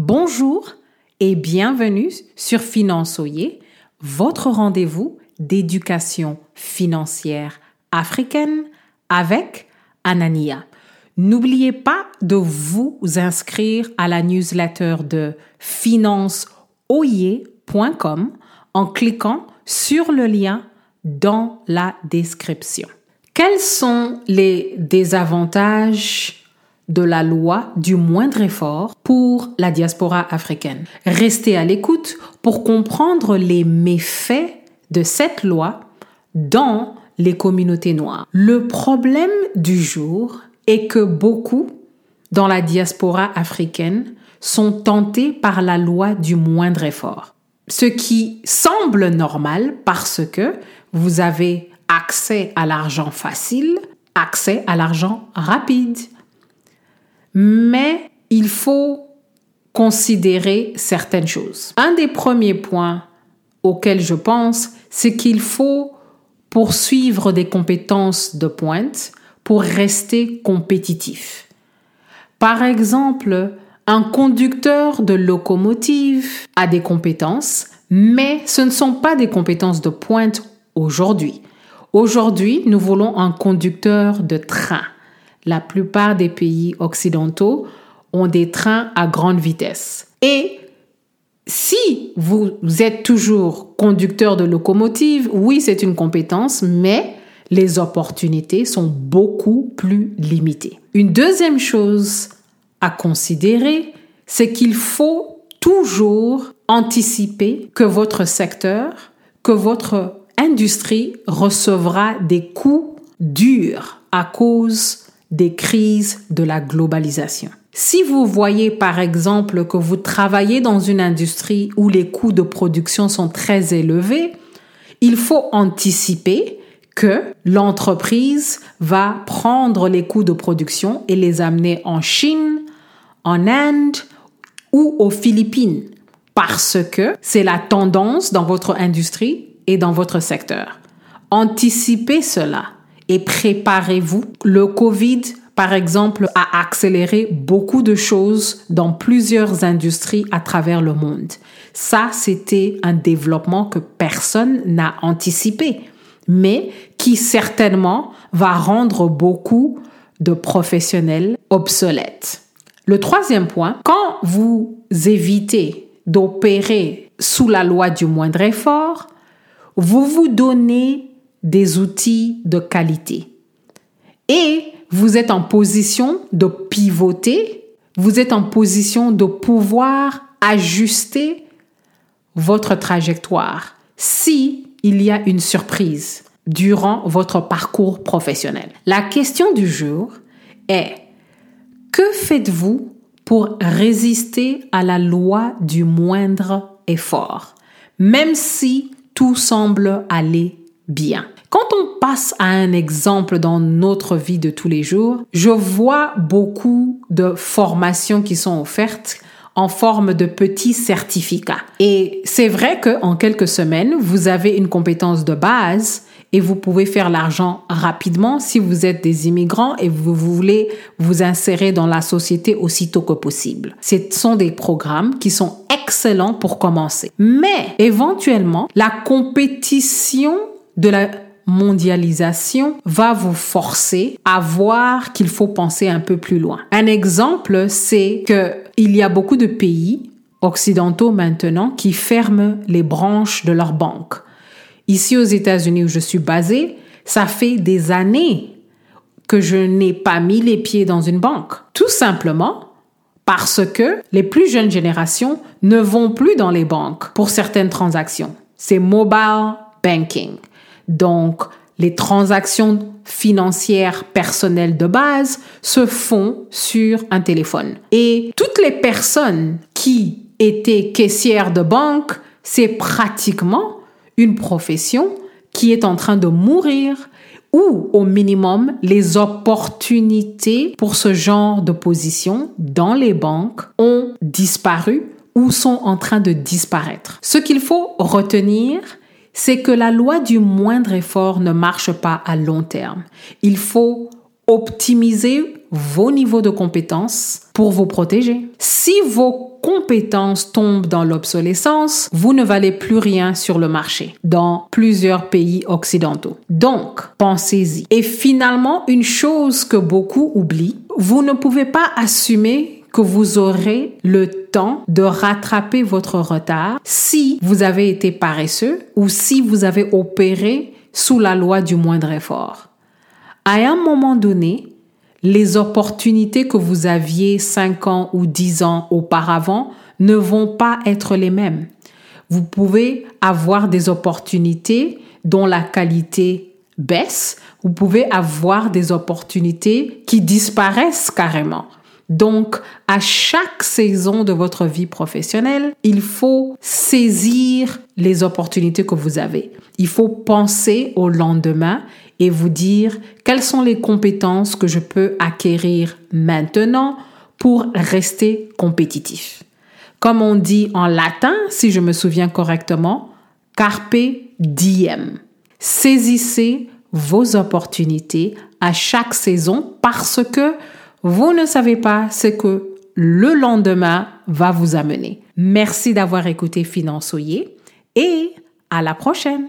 Bonjour et bienvenue sur Finançoyer, votre rendez-vous d'éducation financière africaine avec Anania. N'oubliez pas de vous inscrire à la newsletter de financeoyer.com en cliquant sur le lien dans la description. Quels sont les désavantages de la loi du moindre effort pour la diaspora africaine Restez à l'écoute pour comprendre les méfaits de cette loi dans les communautés noires. Le problème du jour est que beaucoup dans la diaspora africaine sont tentés par la loi du moindre effort. Ce qui semble normal parce que vous avez accès à l'argent facile, accès à l'argent rapide. Mais il faut considérer certaines choses. Un des premiers points auxquels je pense, c'est qu'il faut poursuivre des compétences de pointe pour rester compétitif. Par exemple, un conducteur de locomotive a des compétences, mais ce ne sont pas des compétences de pointe aujourd'hui. Aujourd'hui, nous voulons un conducteur de train. La plupart des pays occidentaux ont des trains à grande vitesse. Et si vous êtes toujours conducteur de locomotive, oui, c'est une compétence, mais les opportunités sont beaucoup plus limitées. Une deuxième chose à considérer, c'est qu'il faut toujours anticiper que votre secteur, que votre industrie recevra des coûts durs à cause des crises de la globalisation. Si vous voyez par exemple que vous travaillez dans une industrie où les coûts de production sont très élevés, il faut anticiper que l'entreprise va prendre les coûts de production et les amener en Chine, en Inde ou aux Philippines parce que c'est la tendance dans votre industrie et dans votre secteur. Anticipez cela et préparez-vous. Le Covid, par exemple, a accéléré beaucoup de choses dans plusieurs industries à travers le monde. Ça, c'était un développement que personne n'a anticipé, mais qui certainement va rendre beaucoup de professionnels obsolètes. Le troisième point, quand vous évitez d'opérer sous la loi du moindre effort, vous vous donnez des outils de qualité et vous êtes en position de pivoter, vous êtes en position de pouvoir ajuster votre trajectoire si il y a une surprise durant votre parcours professionnel. La question du jour est que faites-vous pour résister à la loi du moindre effort, même si tout semble aller bien. Quand on passe à un exemple dans notre vie de tous les jours, je vois beaucoup de formations qui sont offertes en forme de petits certificats. Et c'est vrai que en quelques semaines, vous avez une compétence de base et vous pouvez faire l'argent rapidement si vous êtes des immigrants et vous voulez vous insérer dans la société aussitôt que possible. Ce sont des programmes qui sont excellents pour commencer. Mais éventuellement, la compétition de la mondialisation va vous forcer à voir qu'il faut penser un peu plus loin. Un exemple, c'est que il y a beaucoup de pays occidentaux maintenant qui ferment les branches de leurs banques. Ici aux États-Unis où je suis basée, ça fait des années que je n'ai pas mis les pieds dans une banque. Tout simplement parce que les plus jeunes générations ne vont plus dans les banques pour certaines transactions. C'est mobile banking. Donc, les transactions financières personnelles de base se font sur un téléphone. Et toutes les personnes qui étaient caissières de banque, c'est pratiquement une profession qui est en train de mourir ou au minimum les opportunités pour ce genre de position dans les banques ont disparu ou sont en train de disparaître. Ce qu'il faut retenir, c'est que la loi du moindre effort ne marche pas à long terme. Il faut optimiser vos niveaux de compétences pour vous protéger. Si vos compétences tombent dans l'obsolescence, vous ne valez plus rien sur le marché dans plusieurs pays occidentaux. Donc, pensez-y. Et finalement, une chose que beaucoup oublient, vous ne pouvez pas assumer que vous aurez le temps de rattraper votre retard si vous avez été paresseux ou si vous avez opéré sous la loi du moindre effort. À un moment donné, les opportunités que vous aviez 5 ans ou 10 ans auparavant ne vont pas être les mêmes. Vous pouvez avoir des opportunités dont la qualité baisse, vous pouvez avoir des opportunités qui disparaissent carrément. Donc, à chaque saison de votre vie professionnelle, il faut saisir les opportunités que vous avez. Il faut penser au lendemain et vous dire quelles sont les compétences que je peux acquérir maintenant pour rester compétitif. Comme on dit en latin, si je me souviens correctement, carpe diem. Saisissez vos opportunités à chaque saison parce que vous ne savez pas ce que le lendemain va vous amener. Merci d'avoir écouté Finançoyer et à la prochaine.